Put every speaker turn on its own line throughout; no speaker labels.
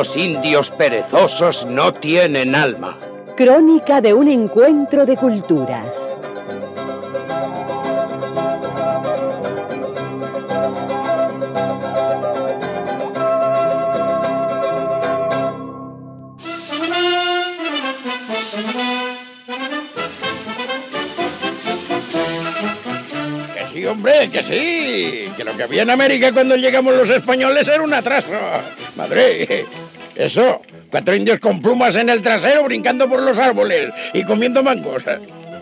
Estos indios perezosos no tienen alma.
Crónica de un encuentro de culturas.
Que sí, hombre, que sí. Que lo que había en América cuando llegamos los españoles era un atraso. Madre, eso. Cuatro indios con plumas en el trasero brincando por los árboles y comiendo mangos.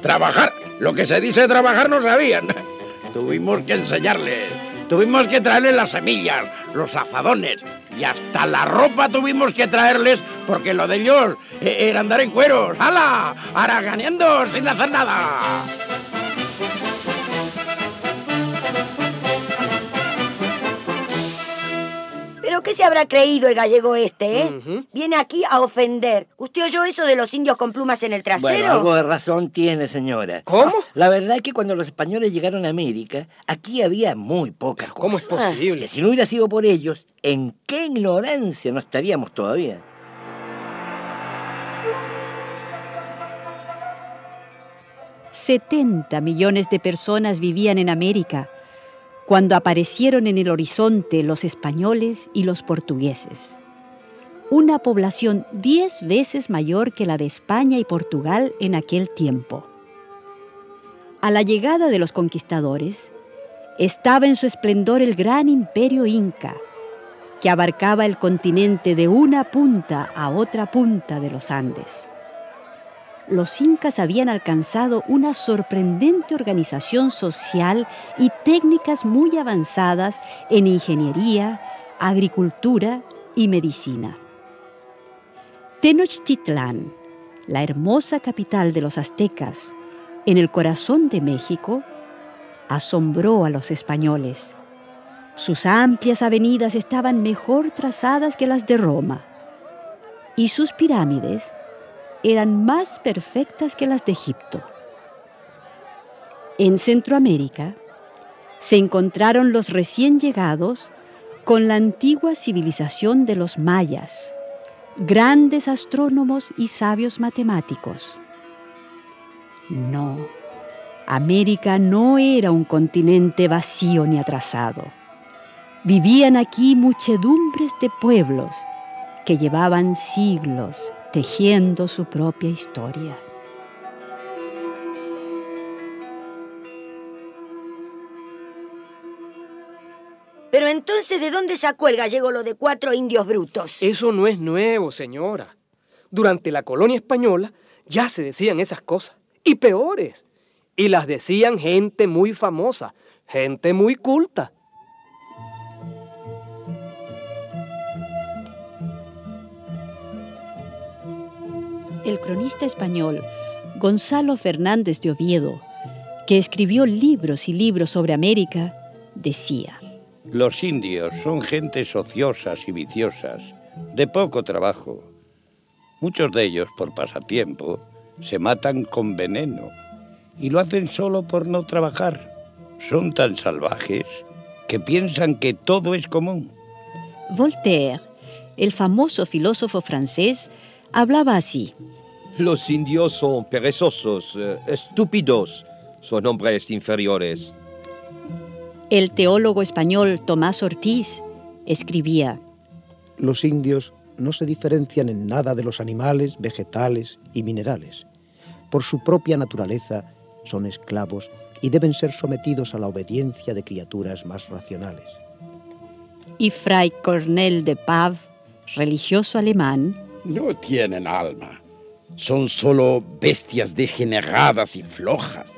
Trabajar. Lo que se dice trabajar no sabían. Tuvimos que enseñarles. Tuvimos que traerles las semillas, los azadones y hasta la ropa tuvimos que traerles porque lo de ellos eh, era andar en cueros. ¡Hala! Haraganeando sin hacer nada.
Qué se habrá creído el gallego este, eh? Viene aquí a ofender. ¿Usted oyó eso de los indios con plumas en el trasero?
Bueno, algo de razón tiene, señora.
¿Cómo?
La verdad es que cuando los españoles llegaron a América, aquí había muy pocas cosas.
¿Cómo es posible?
Que si no hubiera sido por ellos, ¿en qué ignorancia no estaríamos todavía?
...70 millones de personas vivían en América cuando aparecieron en el horizonte los españoles y los portugueses. Una población diez veces mayor que la de España y Portugal en aquel tiempo. A la llegada de los conquistadores, estaba en su esplendor el gran imperio inca, que abarcaba el continente de una punta a otra punta de los Andes los incas habían alcanzado una sorprendente organización social y técnicas muy avanzadas en ingeniería, agricultura y medicina. Tenochtitlán, la hermosa capital de los aztecas, en el corazón de México, asombró a los españoles. Sus amplias avenidas estaban mejor trazadas que las de Roma y sus pirámides eran más perfectas que las de Egipto. En Centroamérica se encontraron los recién llegados con la antigua civilización de los mayas, grandes astrónomos y sabios matemáticos. No, América no era un continente vacío ni atrasado. Vivían aquí muchedumbres de pueblos que llevaban siglos tejiendo su propia historia.
Pero entonces, ¿de dónde sacó el gallego lo de cuatro indios brutos?
Eso no es nuevo, señora. Durante la colonia española ya se decían esas cosas. Y peores. Y las decían gente muy famosa, gente muy culta.
El cronista español Gonzalo Fernández de Oviedo, que escribió libros y libros sobre América, decía,
Los indios son gentes ociosas y viciosas, de poco trabajo. Muchos de ellos, por pasatiempo, se matan con veneno y lo hacen solo por no trabajar. Son tan salvajes que piensan que todo es común.
Voltaire, el famoso filósofo francés, hablaba así.
Los indios son perezosos, eh, estúpidos, son hombres inferiores.
El teólogo español Tomás Ortiz escribía,
Los indios no se diferencian en nada de los animales, vegetales y minerales. Por su propia naturaleza son esclavos y deben ser sometidos a la obediencia de criaturas más racionales.
Y Fray Cornel de Pav, religioso alemán,
No tienen alma. Son solo bestias degeneradas y flojas.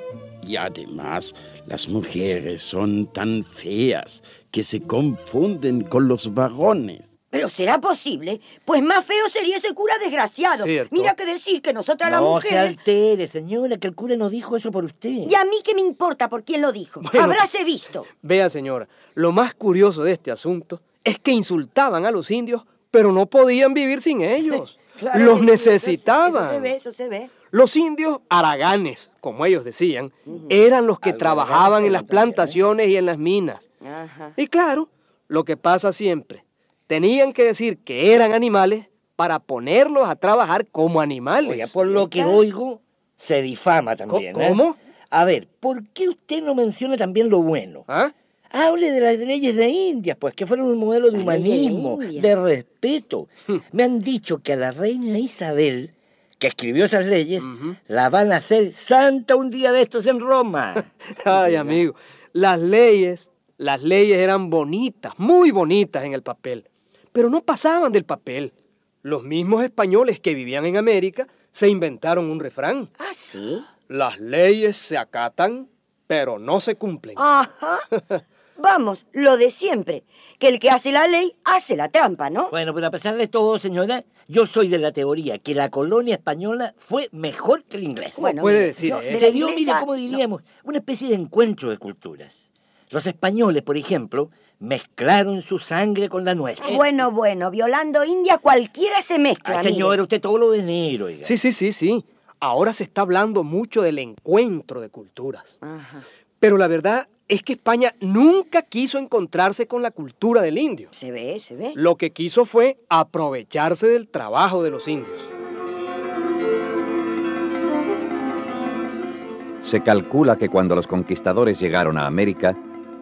Y además, las mujeres son tan feas que se confunden con los varones.
Pero será posible, pues más feo sería ese cura desgraciado.
Cierto.
Mira que decir que nosotras las
No se
mujeres.
altere, señora, que el cura no dijo eso por usted.
¿Y a mí qué me importa por quién lo dijo?
Bueno.
Habráse visto.
Vea, señora, lo más curioso de este asunto es que insultaban a los indios, pero no podían vivir sin ellos.
Claro
los
eso-
necesitaban.
Eso se ve, eso se ve.
Los indios araganes, como ellos decían, eran los que
Algo
trabajaban en las
también,
plantaciones y en las minas.
Ajá.
Y claro, lo que pasa siempre, tenían que decir que eran animales para ponerlos a trabajar como animales.
Oiga, por lo que oigo, se difama también. ¿eh?
¿Cómo?
A ver, ¿por qué usted no menciona también lo bueno?
¿Ah?
Hable de las leyes de Indias, pues, que fueron un modelo de humanismo,
India.
de respeto. Me han dicho que a la reina Isabel, que escribió esas leyes, la van a hacer santa un día de estos en Roma.
Ay, amigo, las leyes, las leyes eran bonitas, muy bonitas en el papel, pero no pasaban del papel. Los mismos españoles que vivían en América se inventaron un refrán.
¿Ah, sí?
Las leyes se acatan, pero no se cumplen.
Ajá. Vamos, lo de siempre. Que el que hace la ley hace la trampa, ¿no?
Bueno, pero a pesar de todo, señora, yo soy de la teoría que la colonia española fue mejor que la inglesa.
Bueno,
puede
mire,
decir,
yo
eh?
de la
Se dio, mire,
inglesa-
como
no.
diríamos, una especie de encuentro de culturas. Los españoles, por ejemplo, mezclaron su sangre con la nuestra.
Bueno, bueno, violando India cualquiera se mezcla.
Ah,
mire.
señora, usted todo lo de negro, oiga.
Sí, sí, sí, sí. Ahora se está hablando mucho del encuentro de culturas.
Ajá.
Pero la verdad es que España nunca quiso encontrarse con la cultura del indio.
Se ve, se ve.
Lo que quiso fue aprovecharse del trabajo de los indios.
Se calcula que cuando los conquistadores llegaron a América,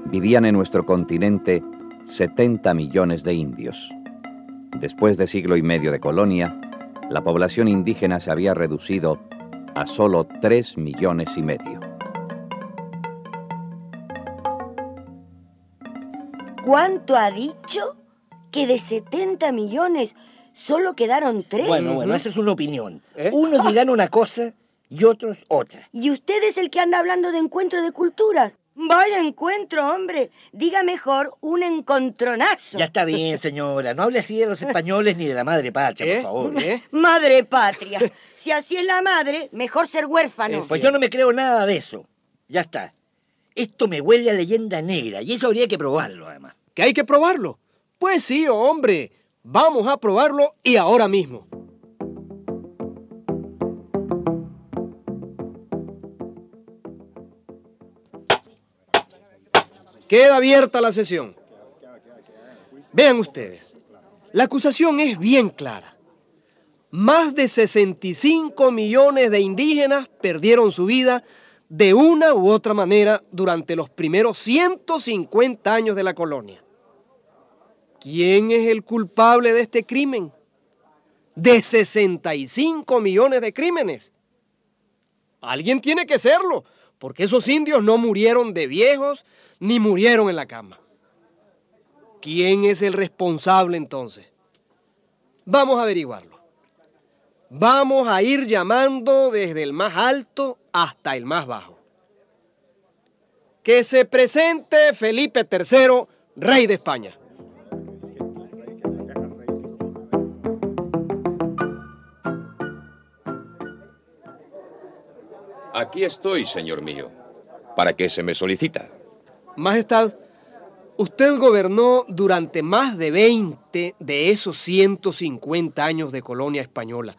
vivían en nuestro continente 70 millones de indios. Después de siglo y medio de colonia, la población indígena se había reducido a solo 3 millones y medio.
¿Cuánto ha dicho? Que de 70 millones solo quedaron tres.
Bueno, bueno, esa es una opinión.
¿Eh?
Unos dirán una cosa y otros otra.
¿Y usted es el que anda hablando de encuentro de culturas? Vaya encuentro, hombre. Diga mejor un encontronazo.
Ya está bien, señora. No hable así de los españoles ni de la madre patria,
¿Eh?
por favor.
¿Eh?
Madre patria. Si así es la madre, mejor ser huérfano.
Pues yo no me creo nada de eso. Ya está. Esto me huele a leyenda negra y eso habría que probarlo, además.
¿Que hay que probarlo? Pues sí, hombre. Vamos a probarlo y ahora mismo. Queda abierta la sesión. Vean ustedes, la acusación es bien clara. Más de 65 millones de indígenas perdieron su vida de una u otra manera durante los primeros 150 años de la colonia. ¿Quién es el culpable de este crimen? De 65 millones de crímenes. Alguien tiene que serlo, porque esos indios no murieron de viejos ni murieron en la cama. ¿Quién es el responsable entonces? Vamos a averiguarlo. Vamos a ir llamando desde el más alto hasta el más bajo. Que se presente Felipe III, rey de España.
Aquí estoy, señor mío. ¿Para qué se me solicita?
Majestad, usted gobernó durante más de 20 de esos 150 años de colonia española.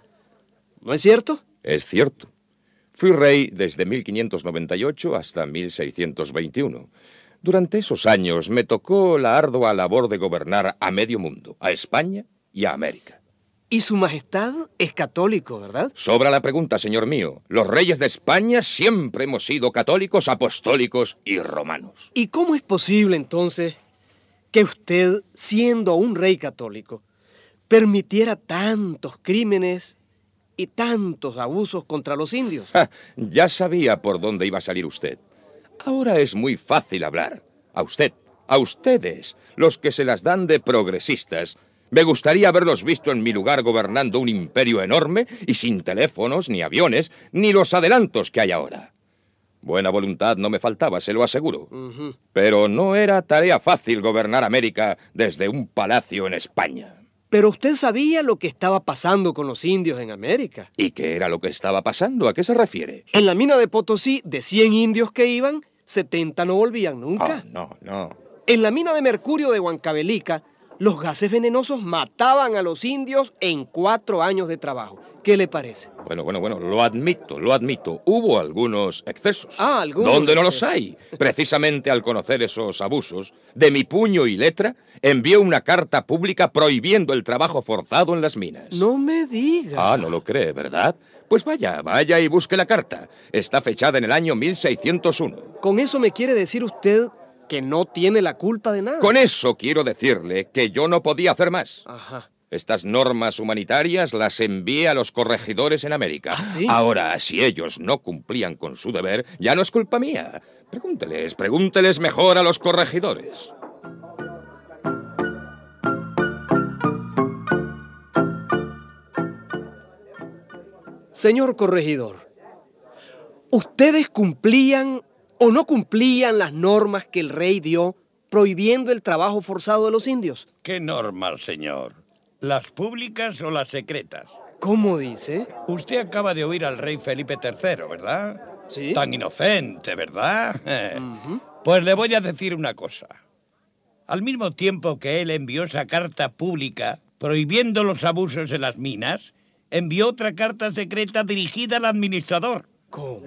¿No es cierto?
Es cierto. Fui rey desde 1598 hasta 1621. Durante esos años me tocó la ardua labor de gobernar a medio mundo, a España y a América.
Y su majestad es católico, ¿verdad?
Sobra la pregunta, señor mío. Los reyes de España siempre hemos sido católicos, apostólicos y romanos.
¿Y cómo es posible entonces que usted, siendo un rey católico, permitiera tantos crímenes y tantos abusos contra los indios?
Ja, ya sabía por dónde iba a salir usted. Ahora es muy fácil hablar. A usted, a ustedes, los que se las dan de progresistas. Me gustaría haberlos visto en mi lugar gobernando un imperio enorme y sin teléfonos, ni aviones, ni los adelantos que hay ahora. Buena voluntad no me faltaba, se lo aseguro. Pero no era tarea fácil gobernar América desde un palacio en España.
Pero usted sabía lo que estaba pasando con los indios en América.
¿Y qué era lo que estaba pasando? ¿A qué se refiere?
En la mina de Potosí, de 100 indios que iban, 70 no volvían nunca.
Ah, no, no.
En la mina de mercurio de Huancavelica, los gases venenosos mataban a los indios en cuatro años de trabajo. ¿Qué le parece?
Bueno, bueno, bueno, lo admito, lo admito. Hubo algunos excesos.
Ah, algunos.
¿Dónde no los hay? Precisamente al conocer esos abusos, de mi puño y letra, envié una carta pública prohibiendo el trabajo forzado en las minas.
No me diga.
Ah, no lo cree, ¿verdad? Pues vaya, vaya y busque la carta. Está fechada en el año 1601.
¿Con eso me quiere decir usted que no tiene la culpa de nada?
Con eso quiero decirle que yo no podía hacer más.
Ajá.
Estas normas humanitarias las envié a los corregidores en América.
¿Ah, sí?
Ahora, si ellos no cumplían con su deber, ya no es culpa mía. Pregúnteles, pregúnteles mejor a los corregidores.
Señor corregidor, ¿ustedes cumplían o no cumplían las normas que el rey dio prohibiendo el trabajo forzado de los indios?
¿Qué normas, señor? ¿Las públicas o las secretas?
¿Cómo dice?
Usted acaba de oír al rey Felipe III, ¿verdad?
Sí.
Tan inocente, ¿verdad? Pues le voy a decir una cosa. Al mismo tiempo que él envió esa carta pública prohibiendo los abusos en las minas, envió otra carta secreta dirigida al administrador.
¿Cómo?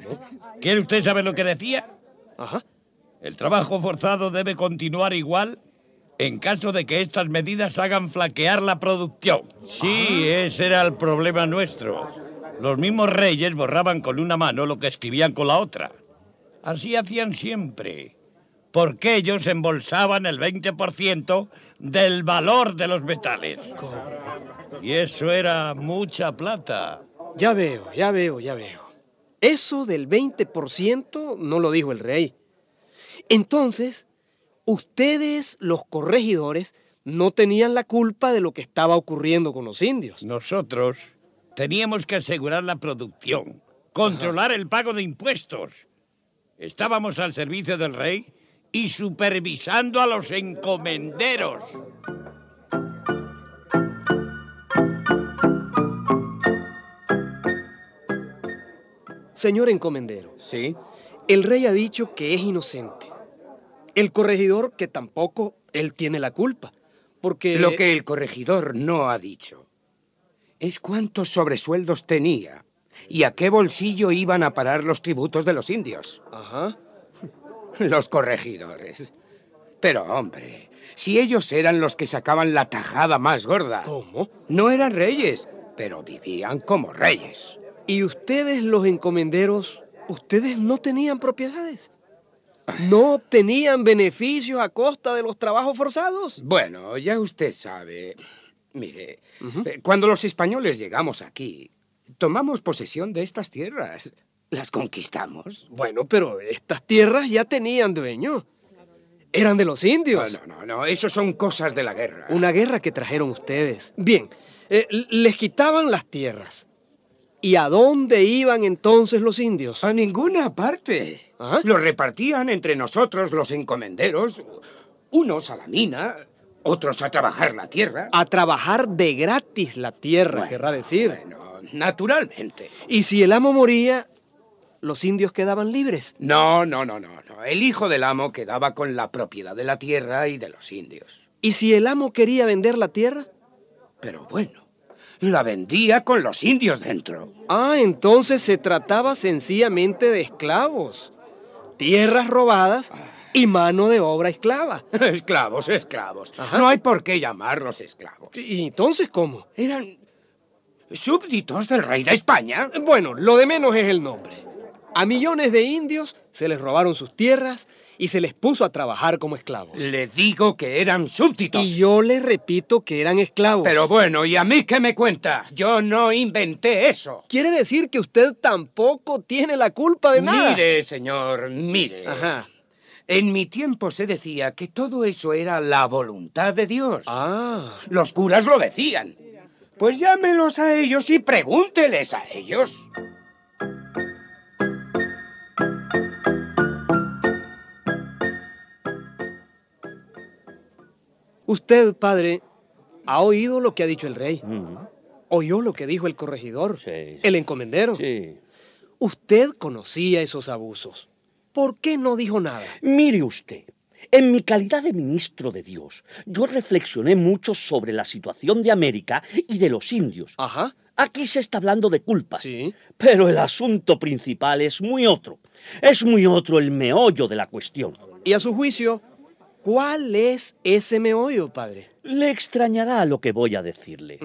¿Quiere usted saber lo que decía?
Ajá.
El trabajo forzado debe continuar igual en caso de que estas medidas hagan flaquear la producción. Sí, ese era el problema nuestro. Los mismos reyes borraban con una mano lo que escribían con la otra. Así hacían siempre. Porque ellos embolsaban el 20% del valor de los metales. Y eso era mucha plata.
Ya veo, ya veo, ya veo. Eso del 20% no lo dijo el rey. Entonces, ustedes, los corregidores, no tenían la culpa de lo que estaba ocurriendo con los indios.
Nosotros teníamos que asegurar la producción, controlar el pago de impuestos. Estábamos al servicio del rey y supervisando a los encomenderos.
Señor encomendero,
Sí.
el rey ha dicho que es inocente. El corregidor que tampoco él tiene la culpa. Porque...
Lo que el corregidor no ha dicho es cuántos sobresueldos tenía y a qué bolsillo iban a parar los tributos de los indios.
Ajá.
Los corregidores. Pero, hombre, si ellos eran los que sacaban la tajada más gorda.
¿Cómo?
No eran reyes, pero vivían como reyes.
¿Y ustedes, los encomenderos, ustedes no tenían propiedades? ¿No obtenían beneficios a costa de los trabajos forzados?
Bueno, ya usted sabe. Mire, eh, cuando los españoles llegamos aquí, tomamos posesión de estas tierras. Las conquistamos.
Bueno, pero estas tierras ya tenían dueño. Eran de los indios.
No, no, no, no, eso son cosas de la guerra.
Una guerra que trajeron ustedes. Bien, eh, les quitaban las tierras. ¿Y a dónde iban entonces los indios?
A ninguna parte.
¿Ah?
Los repartían entre nosotros los encomenderos, unos a la mina, otros a trabajar la tierra.
A trabajar de gratis la tierra,
Bueno,
querrá decir.
Bueno, naturalmente.
Y si el amo moría, los indios quedaban libres.
No, no, no, no, no. El hijo del amo quedaba con la propiedad de la tierra y de los indios.
¿Y si el amo quería vender la tierra?
Pero bueno, la vendía con los indios dentro.
Ah, entonces se trataba sencillamente de esclavos. Tierras robadas y mano de obra esclava.
esclavos, esclavos.
Ajá.
No hay por qué llamarlos esclavos.
¿Y entonces cómo?
Eran súbditos del rey de España.
Bueno, lo de menos es el nombre. A millones de indios se les robaron sus tierras y se les puso a trabajar como esclavos.
Le digo que eran súbditos.
Y yo les repito que eran esclavos.
Pero bueno, ¿y a mí qué me cuenta? Yo no inventé eso.
Quiere decir que usted tampoco tiene la culpa de nada.
Mire, señor, mire.
Ajá.
En mi tiempo se decía que todo eso era la voluntad de Dios.
Ah.
Los curas lo decían. Pues llámelos a ellos y pregúnteles a ellos.
Usted, padre, ¿Ha oído lo que ha dicho el rey? ¿Oyó lo que dijo el corregidor?
Sí.
¿El encomendero?
Sí.
Usted conocía esos abusos. ¿Por qué no dijo nada?
Mire usted, en mi calidad de ministro de Dios, yo reflexioné mucho sobre la situación de América y de los indios.
Ajá.
Aquí se está hablando de culpas.
Sí.
Pero el asunto principal es muy otro. Es muy otro el meollo de la cuestión.
Y a su juicio, ¿cuál es ese meollo, padre?
Le extrañará lo que voy a decirle.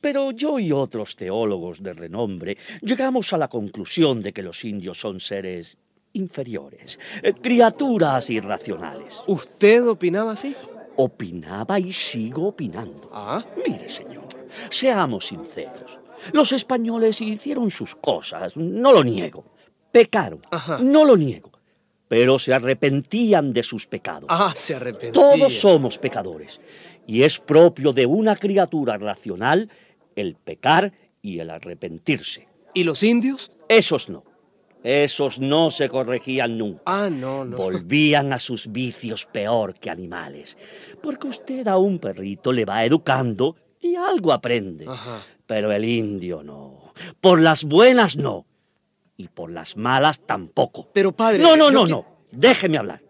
Pero yo y otros teólogos de renombre llegamos a la conclusión de que los indios son seres inferiores, eh, criaturas irracionales.
¿Usted opinaba así?
Opinaba y sigo opinando.
Ah.
Mire, señor, seamos sinceros. Los españoles hicieron sus cosas, no lo niego. Pecaron,
Ajá.
no lo niego. Pero se arrepentían de sus pecados.
Ah, se arrepentía.
Todos somos pecadores. Y es propio de una criatura racional el pecar y el arrepentirse.
¿Y los indios?
Esos no. Esos no se corregían nunca.
Ah, no, no.
Volvían a sus vicios peor que animales. Porque usted a un perrito le va educando y algo aprende.
Ajá.
Pero el indio no. Por las buenas no. Y por las malas tampoco.
Pero padre.
No, no, no, no. Déjeme hablar.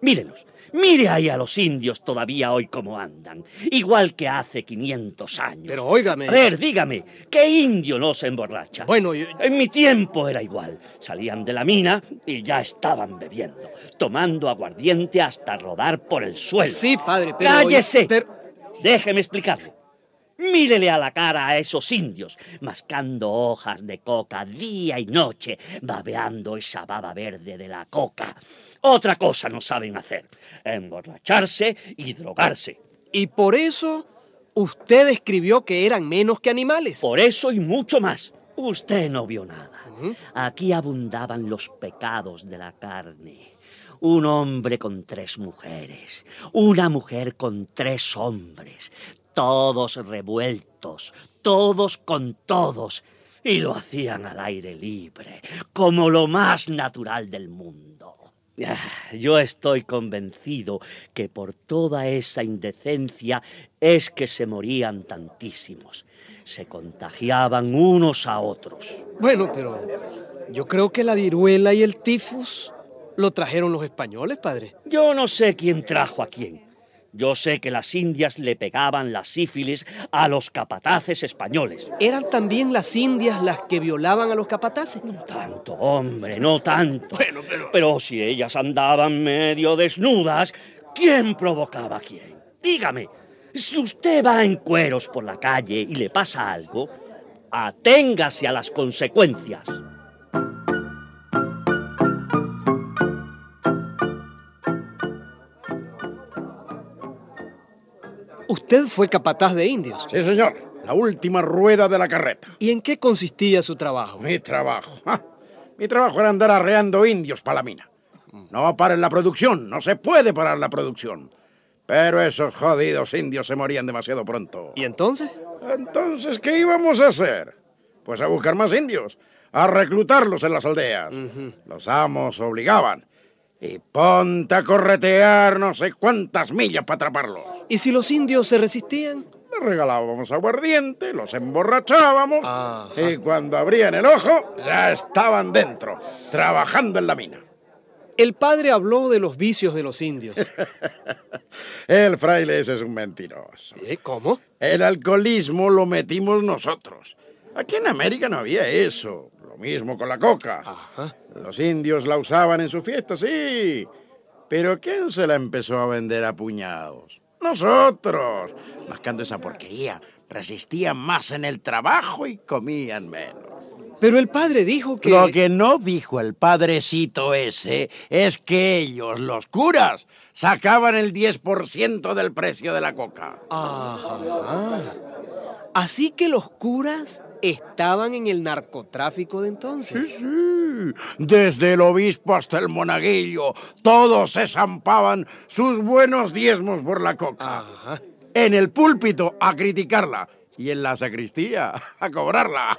Mírelos. Mire ahí a los indios todavía hoy cómo andan. Igual que hace 500 años.
Pero óigame.
A ver, dígame, ¿qué indio no se emborracha?
Bueno, yo-
En mi tiempo era igual. Salían de la mina y ya estaban bebiendo, tomando aguardiente hasta rodar por el suelo.
Sí, padre, pero.
¡Cállese!
pero-
Déjeme explicarle. Mírele a la cara a esos indios, mascando hojas de coca día y noche, babeando esa baba verde de la coca. Otra cosa no saben hacer, emborracharse y drogarse.
Y por eso usted escribió que eran menos que animales.
Por eso y mucho más. Usted no vio nada. Aquí abundaban los pecados de la carne. Un hombre con tres mujeres, una mujer con tres hombres, todos revueltos, todos con todos, y lo hacían al aire libre, como lo más natural del mundo. Ah, Yo estoy convencido que por toda esa indecencia es que se morían tantísimos. Se contagiaban unos a otros.
Bueno, pero yo creo que la viruela y el tifus lo trajeron los españoles, padre.
Yo no sé quién trajo a quién. Yo sé que las indias le pegaban la sífilis a los capataces españoles.
¿Eran también las indias las que violaban a los capataces?
No tanto, hombre, no tanto.
Bueno, pero-
Pero si ellas andaban medio desnudas, ¿quién provocaba a quién? Dígame, si usted va en cueros por la calle y le pasa algo, aténgase a las consecuencias.
Usted fue capataz de indios.
Sí, señor. La última rueda de la carreta.
¿Y en qué consistía su trabajo?
Mi trabajo. ¡ja! Mi trabajo era andar arreando indios para la mina. No paren la producción, no se puede parar la producción. Pero esos jodidos indios se morían demasiado pronto.
¿Y entonces?
Entonces, ¿qué íbamos a hacer? Pues a buscar más indios, a reclutarlos en las aldeas. Los amos obligaban. Y ponte a corretear no sé cuántas millas para atraparlos.
¿Y si los indios se resistían?
Les regalábamos aguardiente, los emborrachábamos
Ajá.
y cuando abrían el ojo ya estaban dentro, trabajando en la mina.
El padre habló de los vicios de los indios.
El fraile ese es un mentiroso.
¿Eh? ¿Cómo?
El alcoholismo lo metimos nosotros. Aquí en América no había eso. Lo mismo con la coca.
Ajá.
Los indios la usaban en sus fiestas, sí. Pero ¿quién se la empezó a vender a puñados? Nosotros. Mascando esa porquería. Resistían más en el trabajo y comían menos.
Pero el padre dijo que...
Lo que no dijo el padrecito ese es que ellos, los curas, sacaban el 10% del precio de la coca.
Ajá. Así que los curas estaban en el narcotráfico de entonces.
Sí, desde el obispo hasta el monaguillo, todos se zampaban sus buenos diezmos por la coca.
Ajá.
En el púlpito a criticarla y en la sacristía a cobrarla.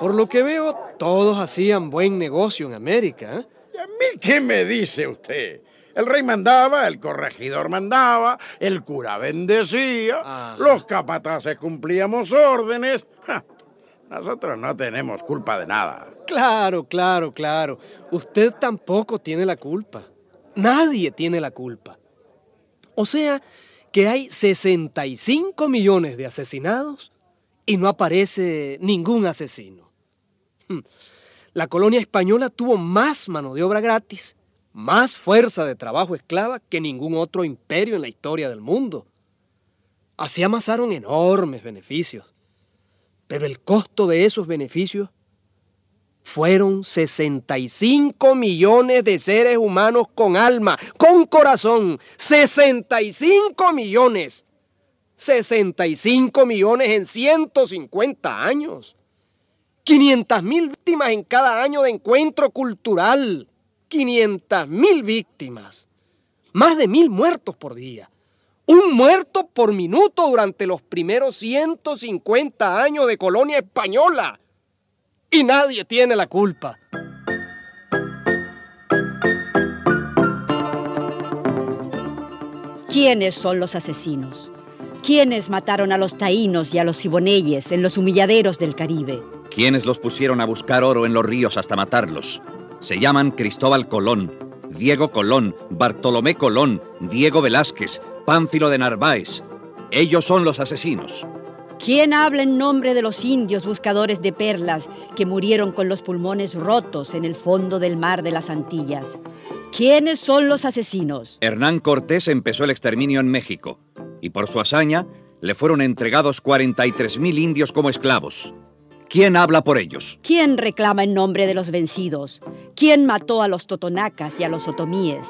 Por lo que veo, todos hacían buen negocio en América. ¿eh?
¿Y a mí qué me dice usted? El rey mandaba, el corregidor mandaba, el cura bendecía,
Ah.
los capataces cumplíamos órdenes. Ja, Nosotros no tenemos culpa de nada.
Claro, claro, claro. Usted tampoco tiene la culpa. Nadie tiene la culpa. O sea, que hay 65 millones de asesinados y no aparece ningún asesino. Hmm. La colonia española tuvo más mano de obra gratis, más fuerza de trabajo esclava que ningún otro imperio en la historia del mundo. Así amasaron enormes beneficios. Pero el costo de esos beneficios fueron 65 millones de seres humanos con alma, con corazón. 65 millones. 65 millones en 150 años. 500 mil víctimas en cada año de encuentro cultural. 500 mil víctimas. Más de mil muertos por día. Un muerto por minuto durante los primeros 150 años de colonia española. Y nadie tiene la culpa.
¿Quiénes son los asesinos? ¿Quiénes mataron a los taínos y a los siboneyes en los humilladeros del Caribe?
¿Quiénes los pusieron a buscar oro en los ríos hasta matarlos? Se llaman Cristóbal Colón, Diego Colón, Bartolomé Colón, Diego Velázquez, Pánfilo de Narváez. Ellos son los asesinos.
¿Quién habla en nombre de los indios buscadores de perlas que murieron con los pulmones rotos en el fondo del mar de las Antillas? ¿Quiénes son los asesinos?
Hernán Cortés empezó el exterminio en México y por su hazaña le fueron entregados 43.000 indios como esclavos. ¿Quién habla por ellos?
¿Quién reclama en nombre de los vencidos? ¿Quién mató a los totonacas y a los otomíes?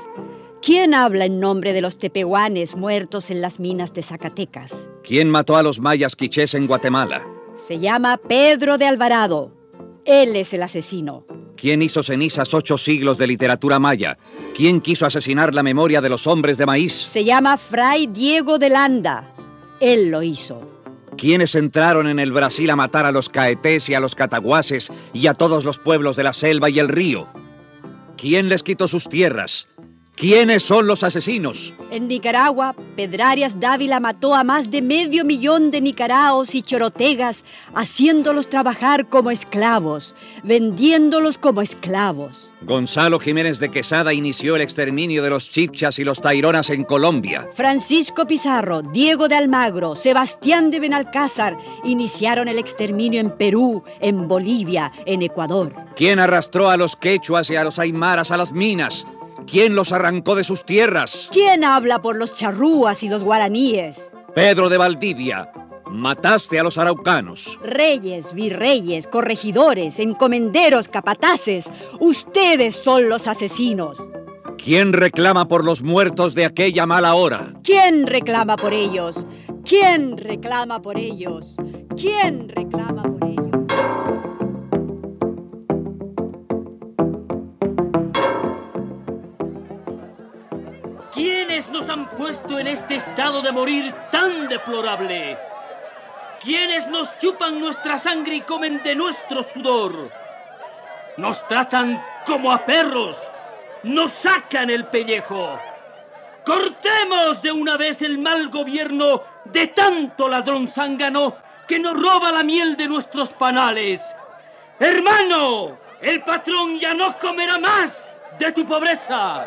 ¿Quién habla en nombre de los tepehuanes muertos en las minas de Zacatecas?
¿Quién mató a los mayas quichés en Guatemala?
Se llama Pedro de Alvarado. Él es el asesino.
¿Quién hizo cenizas ocho siglos de literatura maya? ¿Quién quiso asesinar la memoria de los hombres de maíz?
Se llama Fray Diego de Landa. Él lo hizo.
¿Quiénes entraron en el Brasil a matar a los caetés y a los cataguases y a todos los pueblos de la selva y el río? ¿Quién les quitó sus tierras? ¿Quiénes son los asesinos?
En Nicaragua, Pedrarias Dávila mató a más de medio millón de nicaraos y chorotegas, haciéndolos trabajar como esclavos, vendiéndolos como esclavos.
Gonzalo Jiménez de Quesada inició el exterminio de los chipchas y los taironas en Colombia.
Francisco Pizarro, Diego de Almagro, Sebastián de Benalcázar iniciaron el exterminio en Perú, en Bolivia, en Ecuador.
¿Quién arrastró a los quechuas y a los aymaras a las minas? ¿Quién los arrancó de sus tierras?
¿Quién habla por los charrúas y los guaraníes?
Pedro de Valdivia. Mataste a los araucanos.
Reyes, virreyes, corregidores, encomenderos, capataces, ustedes son los asesinos.
¿Quién reclama por los muertos de aquella mala hora?
¿Quién reclama por ellos? ¿Quién reclama por ellos? ¿Quién reclama por ellos?
¿Quiénes nos han puesto en este estado de morir tan deplorable? ¿Quiénes nos chupan nuestra sangre y comen de nuestro sudor? Nos tratan como a perros, nos sacan el pellejo. Cortemos de una vez el mal gobierno de tanto ladrón zángano que nos roba la miel de nuestros panales. Hermano, el patrón ya no comerá más de tu pobreza.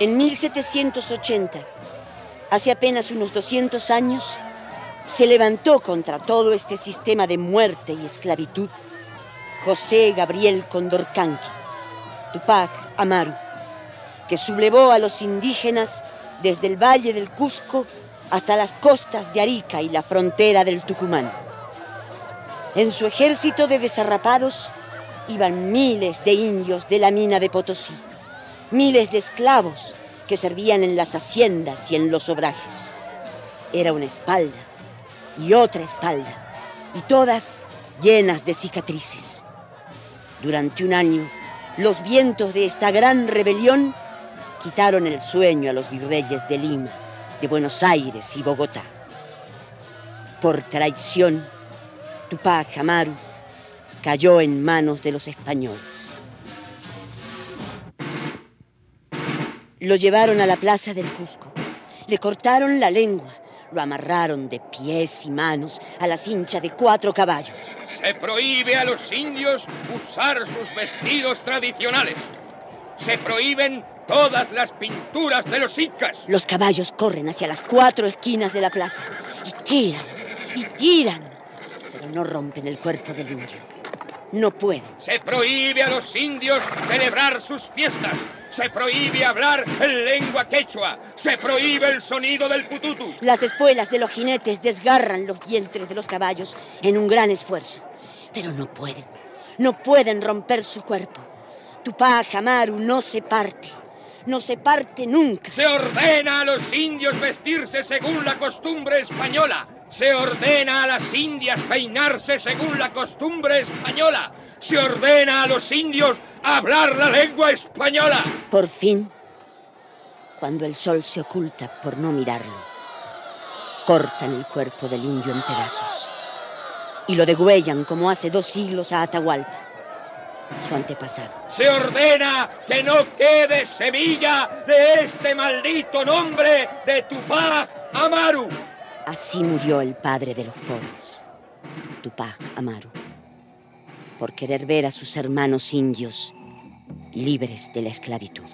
En 1780, hace apenas unos 200 años, se levantó contra todo este sistema de muerte y esclavitud José Gabriel Condorcanqui, Tupac Amaru, que sublevó a los indígenas desde el valle del Cusco hasta las costas de Arica y la frontera del Tucumán. En su ejército de desarrapados iban miles de indios de la mina de Potosí, miles de esclavos que servían en las haciendas y en los obrajes. Era una espalda y otra espalda, y todas llenas de cicatrices. Durante un año, los vientos de esta gran rebelión quitaron el sueño a los virreyes de Lima, de Buenos Aires y Bogotá. Por traición, Tupac Amaru cayó en manos de los españoles. Lo llevaron a la plaza del Cusco. Le cortaron la lengua. Lo amarraron de pies y manos a la cincha de cuatro caballos.
Se prohíbe a los indios usar sus vestidos tradicionales. Se prohíben todas las pinturas de los incas.
Los caballos corren hacia las cuatro esquinas de la plaza y tiran y tiran, pero no rompen el cuerpo del indio. No pueden.
Se prohíbe a los indios celebrar sus fiestas. Se prohíbe hablar en lengua quechua. Se prohíbe el sonido del pututu.
Las espuelas de los jinetes desgarran los vientres de los caballos en un gran esfuerzo. Pero no pueden. No pueden romper su cuerpo. Tupac Amaru no se parte. No se parte nunca.
Se ordena a los indios vestirse según la costumbre española. Se ordena a las indias peinarse según la costumbre española. Se ordena a los indios hablar la lengua española.
Por fin, cuando el sol se oculta por no mirarlo, cortan el cuerpo del indio en pedazos y lo degüellan como hace dos siglos a Atahualpa, su antepasado.
Se ordena que no quede semilla de este maldito nombre de Tupac Amaru.
Así murió el padre de los pobres, Tupac Amaru, por querer ver a sus hermanos indios libres de la esclavitud.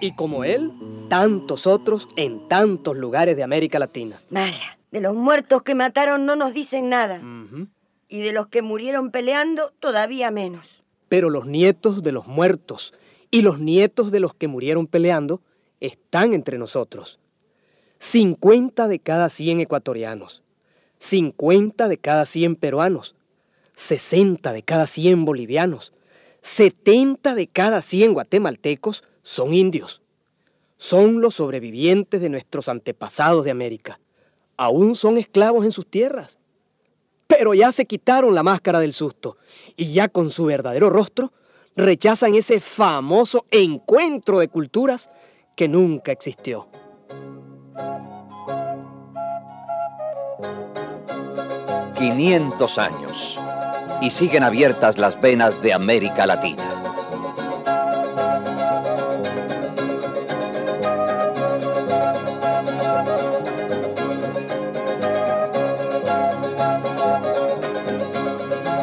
Y como él, tantos otros en tantos lugares de América Latina.
Vaya, de los muertos que mataron no nos dicen nada. Y de los que murieron peleando, todavía menos.
Pero los nietos de los muertos y los nietos de los que murieron peleando están entre nosotros. 50 de cada 100 ecuatorianos, 50 de cada 100 peruanos, 60 de cada 100 bolivianos, 70 de cada 100 guatemaltecos son indios. Son los sobrevivientes de nuestros antepasados de América. Aún son esclavos en sus tierras. Pero ya se quitaron la máscara del susto y ya con su verdadero rostro rechazan ese famoso encuentro de culturas que nunca existió.
¡500 años! Y siguen abiertas las venas de América Latina.